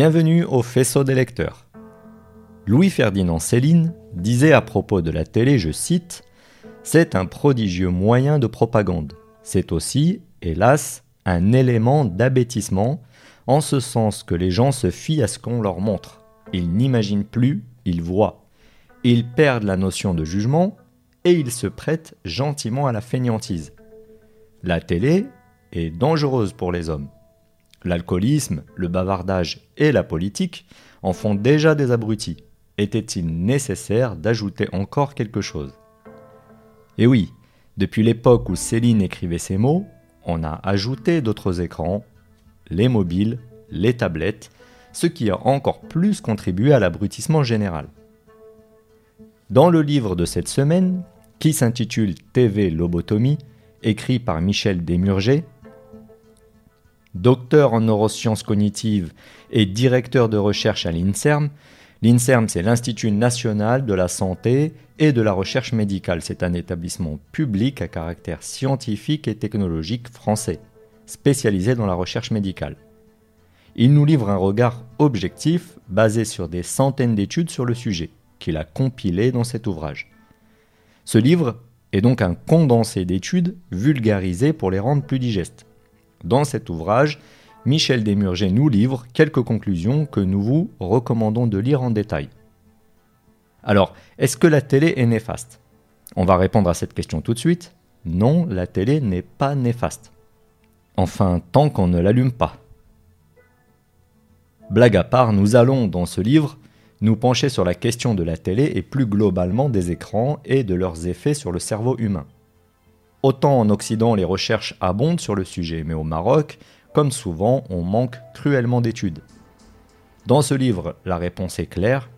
Bienvenue au faisceau des lecteurs. Louis-Ferdinand Céline disait à propos de la télé, je cite, C'est un prodigieux moyen de propagande. C'est aussi, hélas, un élément d'abêtissement, en ce sens que les gens se fient à ce qu'on leur montre. Ils n'imaginent plus, ils voient. Ils perdent la notion de jugement et ils se prêtent gentiment à la fainéantise. La télé est dangereuse pour les hommes. L'alcoolisme, le bavardage et la politique en font déjà des abrutis. Était-il nécessaire d'ajouter encore quelque chose? Et oui, depuis l'époque où Céline écrivait ces mots, on a ajouté d'autres écrans, les mobiles, les tablettes, ce qui a encore plus contribué à l'abrutissement général. Dans le livre de cette semaine, qui s'intitule TV Lobotomie, écrit par Michel Desmurger, docteur en neurosciences cognitives et directeur de recherche à l'INSERM. L'INSERM, c'est l'Institut national de la santé et de la recherche médicale. C'est un établissement public à caractère scientifique et technologique français, spécialisé dans la recherche médicale. Il nous livre un regard objectif basé sur des centaines d'études sur le sujet, qu'il a compilé dans cet ouvrage. Ce livre est donc un condensé d'études vulgarisées pour les rendre plus digestes. Dans cet ouvrage, Michel Desmurger nous livre quelques conclusions que nous vous recommandons de lire en détail. Alors, est-ce que la télé est néfaste? On va répondre à cette question tout de suite. Non, la télé n'est pas néfaste. Enfin, tant qu'on ne l'allume pas. Blague à part, nous allons, dans ce livre, nous pencher sur la question de la télé et plus globalement des écrans et de leurs effets sur le cerveau humain. Autant en Occident les recherches abondent sur le sujet, mais au Maroc, comme souvent, on manque cruellement d'études. Dans ce livre, la réponse est claire,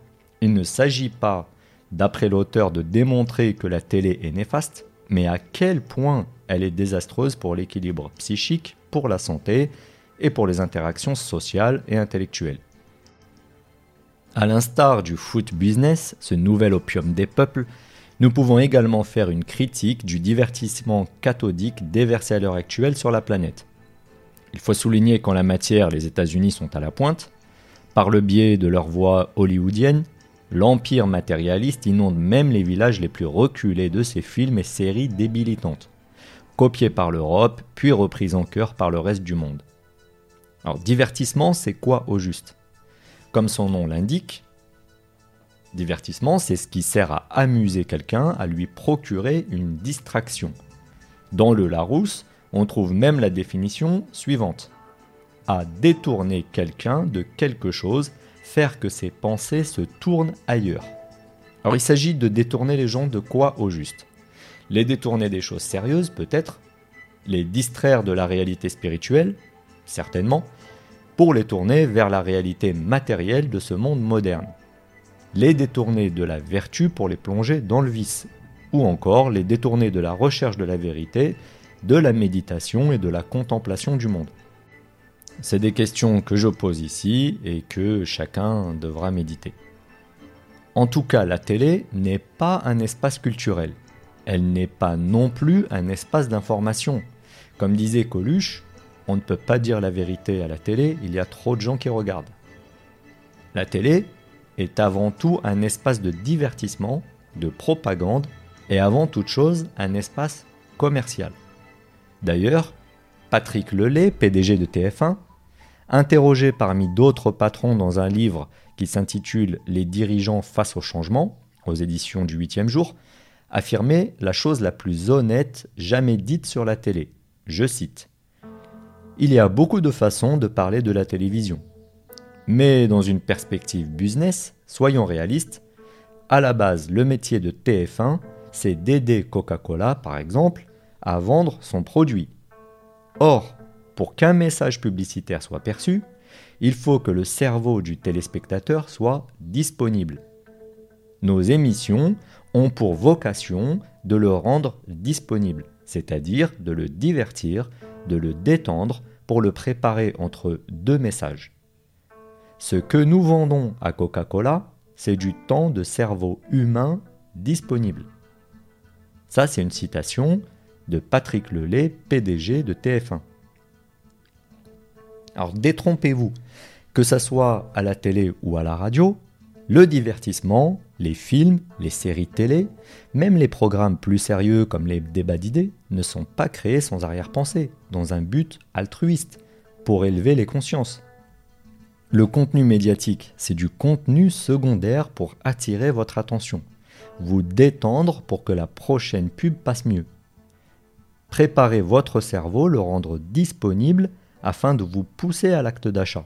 il ne s'agit pas, d'après l'auteur, de démontrer que la télé est néfaste, mais à quel point elle est désastreuse pour l'équilibre psychique, pour la santé et pour les interactions sociales et intellectuelles. À l'instar du foot business, ce nouvel opium des peuples, nous pouvons également faire une critique du divertissement cathodique déversé à l'heure actuelle sur la planète. Il faut souligner qu'en la matière, les États-Unis sont à la pointe. Par le biais de leur voix hollywoodienne, l'empire matérialiste inonde même les villages les plus reculés de ces films et séries débilitantes, copiés par l'Europe, puis repris en cœur par le reste du monde. Alors, divertissement, c'est quoi au juste? Comme son nom l'indique, Divertissement, c'est ce qui sert à amuser quelqu'un, à lui procurer une distraction. Dans le Larousse, on trouve même la définition suivante. À détourner quelqu'un de quelque chose, faire que ses pensées se tournent ailleurs. Alors il s'agit de détourner les gens de quoi au juste? Les détourner des choses sérieuses peut-être, les distraire de la réalité spirituelle, certainement, pour les tourner vers la réalité matérielle de ce monde moderne les détourner de la vertu pour les plonger dans le vice, ou encore les détourner de la recherche de la vérité, de la méditation et de la contemplation du monde. C'est des questions que je pose ici et que chacun devra méditer. En tout cas, la télé n'est pas un espace culturel. Elle n'est pas non plus un espace d'information. Comme disait Coluche, on ne peut pas dire la vérité à la télé, il y a trop de gens qui regardent. La télé, est avant tout un espace de divertissement, de propagande et avant toute chose un espace commercial. D'ailleurs, Patrick Lelay, PDG de TF1, interrogé parmi d'autres patrons dans un livre qui s'intitule Les dirigeants face au changement, aux éditions du 8e jour, affirmait la chose la plus honnête jamais dite sur la télé. Je cite Il y a beaucoup de façons de parler de la télévision. Mais dans une perspective business, soyons réalistes, à la base, le métier de TF1, c'est d'aider Coca-Cola, par exemple, à vendre son produit. Or, pour qu'un message publicitaire soit perçu, il faut que le cerveau du téléspectateur soit disponible. Nos émissions ont pour vocation de le rendre disponible, c'est-à-dire de le divertir, de le détendre pour le préparer entre deux messages. Ce que nous vendons à Coca-Cola, c'est du temps de cerveau humain disponible. Ça, c'est une citation de Patrick Lelay, PDG de TF1. Alors détrompez-vous, Que ça soit à la télé ou à la radio, le divertissement, les films, les séries télé, même les programmes plus sérieux comme les débats d'idées, ne sont pas créés sans arrière-pensée, dans un but altruiste, pour élever les consciences. Le contenu médiatique, c'est du contenu secondaire pour attirer votre attention, vous détendre pour que la prochaine pub passe mieux. Préparez votre cerveau, le rendre disponible afin de vous pousser à l'acte d'achat.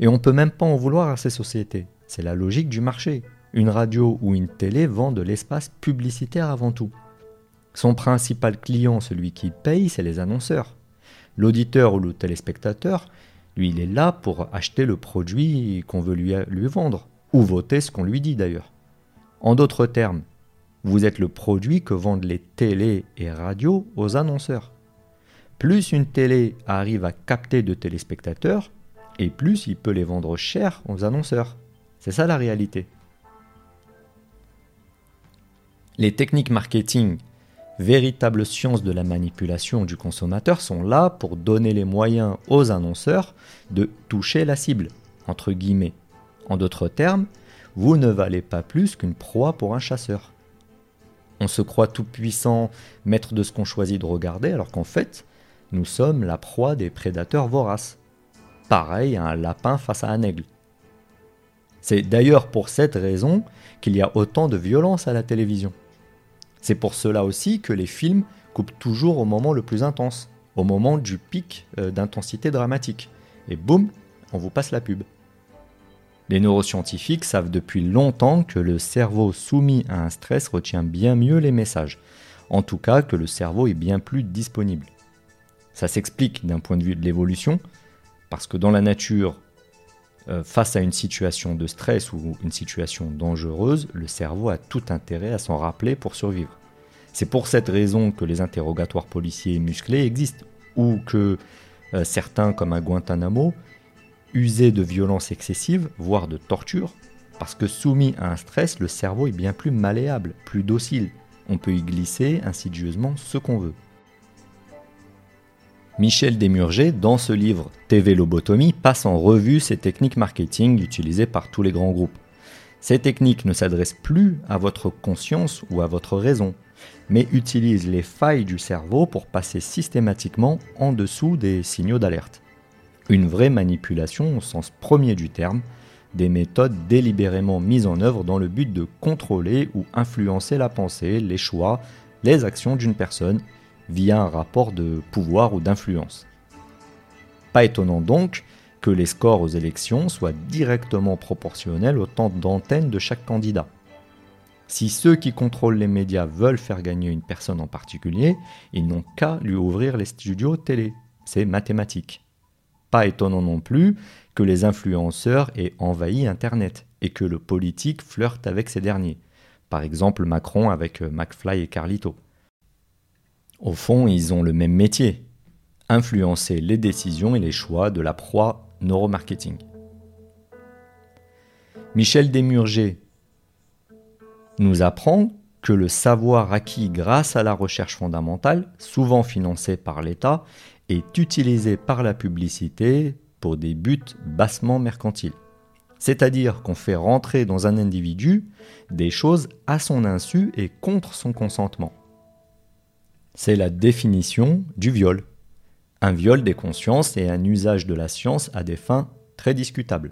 Et on ne peut même pas en vouloir à ces sociétés. C'est la logique du marché. Une radio ou une télé vend de l'espace publicitaire avant tout. Son principal client, celui qui paye, c'est les annonceurs. L'auditeur ou le téléspectateur, lui, il est là pour acheter le produit qu'on veut lui, lui vendre, ou voter ce qu'on lui dit d'ailleurs. En d'autres termes, vous êtes le produit que vendent les télés et radios aux annonceurs. Plus une télé arrive à capter de téléspectateurs, et plus il peut les vendre cher aux annonceurs. C'est ça la réalité. Les techniques marketing, véritables sciences de la manipulation du consommateur, sont là pour donner les moyens aux annonceurs de toucher la cible, entre guillemets. En d'autres termes, vous ne valez pas plus qu'une proie pour un chasseur. On se croit tout puissant, maître de ce qu'on choisit de regarder, alors qu'en fait, nous sommes la proie des prédateurs voraces. Pareil à un lapin face à un aigle. C'est d'ailleurs pour cette raison qu'il y a autant de violence à la télévision. C'est pour cela aussi que les films coupent toujours au moment le plus intense, au moment du pic euh, d'intensité dramatique. Et boum, on vous passe la pub. Les neuroscientifiques savent depuis longtemps que le cerveau soumis à un stress retient bien mieux les messages, en tout cas que le cerveau est bien plus disponible. Ça s'explique d'un point de vue de l'évolution, parce que dans la nature, euh, face à une situation de stress ou une situation dangereuse, le cerveau a tout intérêt à s'en rappeler pour survivre. C'est pour cette raison que les interrogatoires policiers musclés existent, ou que euh, certains, comme à Guantanamo, usaient de violence excessive, voire de torture, parce que soumis à un stress, le cerveau est bien plus malléable, plus docile. On peut y glisser insidieusement ce qu'on veut. Michel Desmurger, dans ce livre TV Lobotomie, passe en revue ces techniques marketing utilisées par tous les grands groupes. Ces techniques ne s'adressent plus à votre conscience ou à votre raison, mais utilisent les failles du cerveau pour passer systématiquement en dessous des signaux d'alerte. Une vraie manipulation au sens premier du terme, des méthodes délibérément mises en œuvre dans le but de contrôler ou influencer la pensée, les choix, les actions d'une personne via un rapport de pouvoir ou d'influence. Pas étonnant donc que les scores aux élections soient directement proportionnels au temps d'antenne de chaque candidat. Si ceux qui contrôlent les médias veulent faire gagner une personne en particulier, ils n'ont qu'à lui ouvrir les studios télé. C'est mathématique. Pas étonnant non plus que les influenceurs aient envahi Internet et que le politique flirte avec ces derniers. Par exemple Macron avec euh, McFly et Carlito. Au fond, ils ont le même métier, influencer les décisions et les choix de la proie neuromarketing. Michel Desmurger nous apprend que le savoir acquis grâce à la recherche fondamentale, souvent financée par l'État, est utilisé par la publicité pour des buts bassement mercantiles. C'est-à-dire qu'on fait rentrer dans un individu des choses à son insu et contre son consentement. C'est la définition du viol. Un viol des consciences et un usage de la science à des fins très discutables.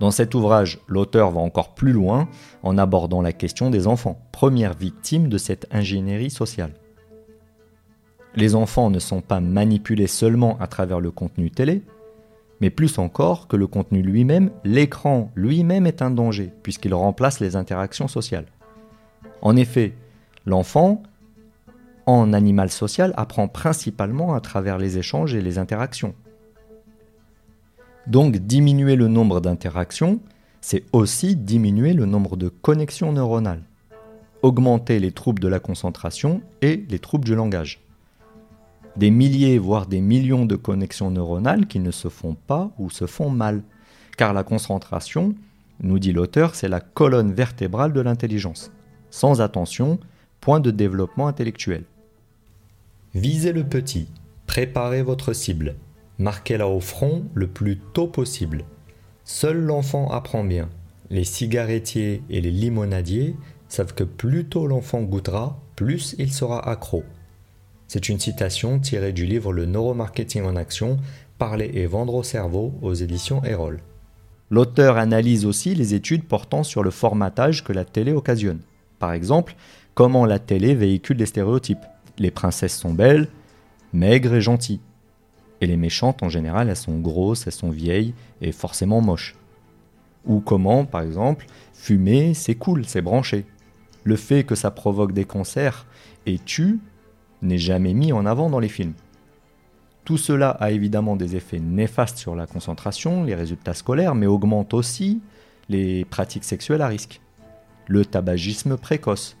Dans cet ouvrage, l'auteur va encore plus loin en abordant la question des enfants, première victime de cette ingénierie sociale. Les enfants ne sont pas manipulés seulement à travers le contenu télé, mais plus encore que le contenu lui-même, l'écran lui-même est un danger, puisqu'il remplace les interactions sociales. En effet, l'enfant en animal social apprend principalement à travers les échanges et les interactions. Donc diminuer le nombre d'interactions, c'est aussi diminuer le nombre de connexions neuronales, augmenter les troubles de la concentration et les troubles du langage. Des milliers, voire des millions de connexions neuronales qui ne se font pas ou se font mal, car la concentration, nous dit l'auteur, c'est la colonne vertébrale de l'intelligence. Sans attention, point de développement intellectuel. Visez le petit, préparez votre cible. Marquez-la au front le plus tôt possible. Seul l'enfant apprend bien. Les cigarettiers et les limonadiers savent que plus tôt l'enfant goûtera, plus il sera accro. C'est une citation tirée du livre Le neuromarketing en action, parler et vendre au cerveau aux éditions Erol. L'auteur analyse aussi les études portant sur le formatage que la télé occasionne. Par exemple, comment la télé véhicule des stéréotypes. Les princesses sont belles, maigres et gentilles. Et les méchantes, en général, elles sont grosses, elles sont vieilles et forcément moches. Ou comment, par exemple, fumer, c'est cool, c'est branché. Le fait que ça provoque des cancers et tue n'est jamais mis en avant dans les films. Tout cela a évidemment des effets néfastes sur la concentration, les résultats scolaires, mais augmente aussi les pratiques sexuelles à risque. Le tabagisme précoce.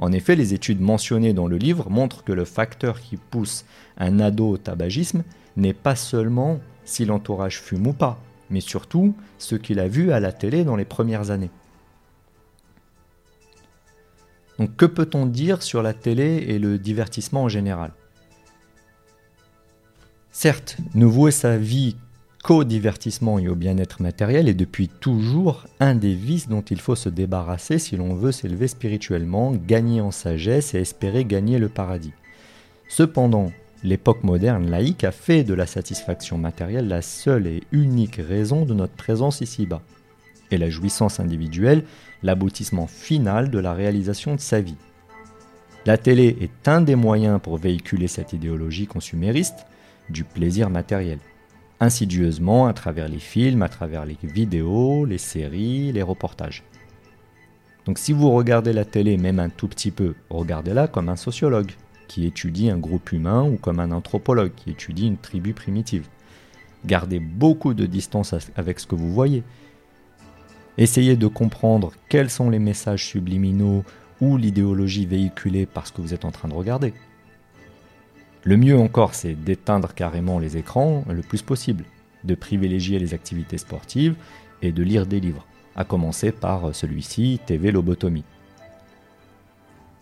En effet, les études mentionnées dans le livre montrent que le facteur qui pousse un ado au tabagisme n'est pas seulement si l'entourage fume ou pas, mais surtout ce qu'il a vu à la télé dans les premières années. Donc que peut-on dire sur la télé et le divertissement en général? Certes, ne vouer sa vie qu'au divertissement et au bien-être matériel est depuis toujours un des vices dont il faut se débarrasser si l'on veut s'élever spirituellement, gagner en sagesse et espérer gagner le paradis. Cependant, l'époque moderne laïque a fait de la satisfaction matérielle la seule et unique raison de notre présence ici-bas, et la jouissance individuelle l'aboutissement final de la réalisation de sa vie. La télé est un des moyens pour véhiculer cette idéologie consumériste, du plaisir matériel. Insidieusement à travers les films, à travers les vidéos, les séries, les reportages. Donc si vous regardez la télé même un tout petit peu, regardez-la comme un sociologue qui étudie un groupe humain ou comme un anthropologue qui étudie une tribu primitive. Gardez beaucoup de distance avec ce que vous voyez. Essayez de comprendre quels sont les messages subliminaux ou l'idéologie véhiculée par ce que vous êtes en train de regarder. Le mieux encore, c'est d'éteindre carrément les écrans le plus possible, de privilégier les activités sportives et de lire des livres, à commencer par celui-ci, TV Lobotomie.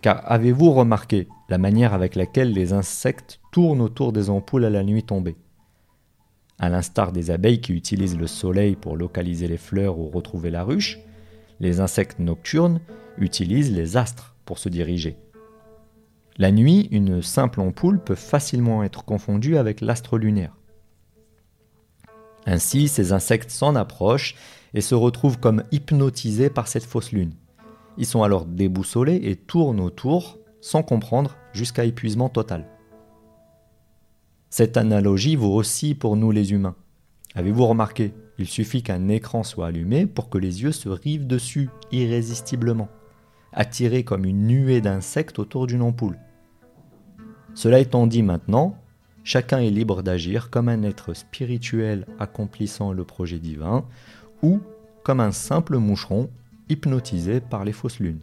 Car avez-vous remarqué la manière avec laquelle les insectes tournent autour des ampoules à la nuit tombée? À l'instar des abeilles qui utilisent le soleil pour localiser les fleurs ou retrouver la ruche, les insectes nocturnes utilisent les astres pour se diriger. La nuit, une simple ampoule peut facilement être confondue avec l'astre lunaire. Ainsi, ces insectes s'en approchent et se retrouvent comme hypnotisés par cette fausse lune. Ils sont alors déboussolés et tournent autour sans comprendre jusqu'à épuisement total. Cette analogie vaut aussi pour nous les humains. Avez-vous remarqué Il suffit qu'un écran soit allumé pour que les yeux se rivent dessus irrésistiblement, attirés comme une nuée d'insectes autour d'une ampoule. Cela étant dit maintenant, chacun est libre d'agir comme un être spirituel accomplissant le projet divin ou comme un simple moucheron hypnotisé par les fausses lunes.